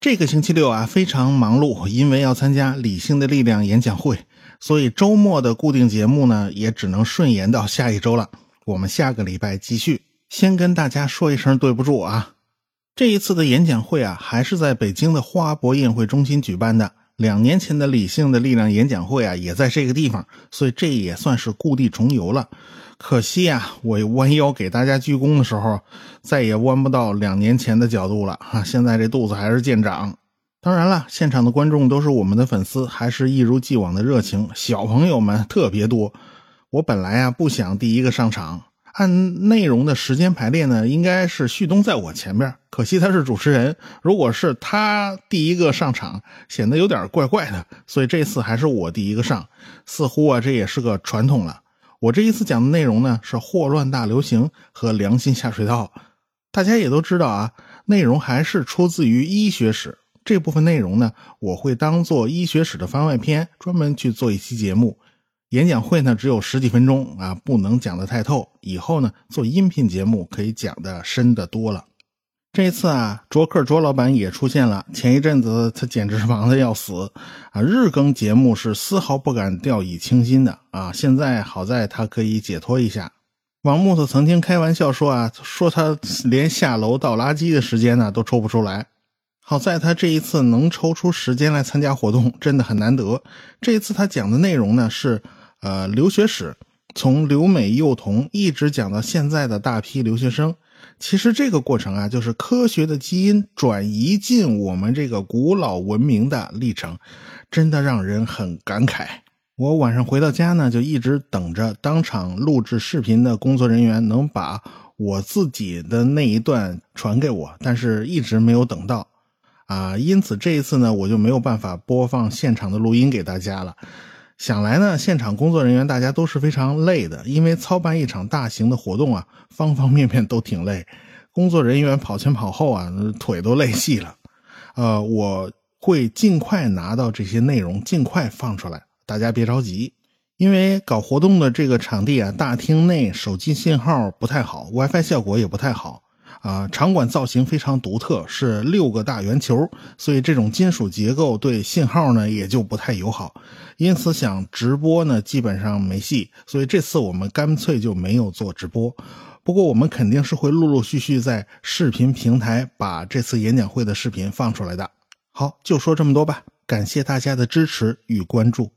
这个星期六啊，非常忙碌，因为要参加理性的力量演讲会，所以周末的固定节目呢，也只能顺延到下一周了。我们下个礼拜继续。先跟大家说一声对不住啊，这一次的演讲会啊，还是在北京的花博宴会中心举办的。两年前的理性的力量演讲会啊，也在这个地方，所以这也算是故地重游了。可惜啊，我弯腰给大家鞠躬的时候，再也弯不到两年前的角度了哈。现在这肚子还是见长。当然了，现场的观众都是我们的粉丝，还是一如既往的热情，小朋友们特别多。我本来啊不想第一个上场。按内容的时间排列呢，应该是旭东在我前边，可惜他是主持人，如果是他第一个上场，显得有点怪怪的，所以这次还是我第一个上，似乎啊这也是个传统了。我这一次讲的内容呢是霍乱大流行和良心下水道，大家也都知道啊，内容还是出自于医学史这部分内容呢，我会当做医学史的番外篇，专门去做一期节目。演讲会呢只有十几分钟啊，不能讲得太透。以后呢做音频节目可以讲的深的多了。这次啊，卓克卓老板也出现了。前一阵子他简直是忙的要死啊，日更节目是丝毫不敢掉以轻心的啊。现在好在他可以解脱一下。王木头曾经开玩笑说啊，说他连下楼倒垃圾的时间呢都抽不出来。好在他这一次能抽出时间来参加活动，真的很难得。这一次他讲的内容呢是。呃，留学史从留美幼童一直讲到现在的大批留学生，其实这个过程啊，就是科学的基因转移进我们这个古老文明的历程，真的让人很感慨。我晚上回到家呢，就一直等着当场录制视频的工作人员能把我自己的那一段传给我，但是一直没有等到，啊，因此这一次呢，我就没有办法播放现场的录音给大家了。想来呢，现场工作人员大家都是非常累的，因为操办一场大型的活动啊，方方面面都挺累。工作人员跑前跑后啊，腿都累细了。呃，我会尽快拿到这些内容，尽快放出来，大家别着急。因为搞活动的这个场地啊，大厅内手机信号不太好，WiFi 效果也不太好。啊，场馆造型非常独特，是六个大圆球，所以这种金属结构对信号呢也就不太友好，因此想直播呢基本上没戏，所以这次我们干脆就没有做直播。不过我们肯定是会陆陆续续在视频平台把这次演讲会的视频放出来的。好，就说这么多吧，感谢大家的支持与关注。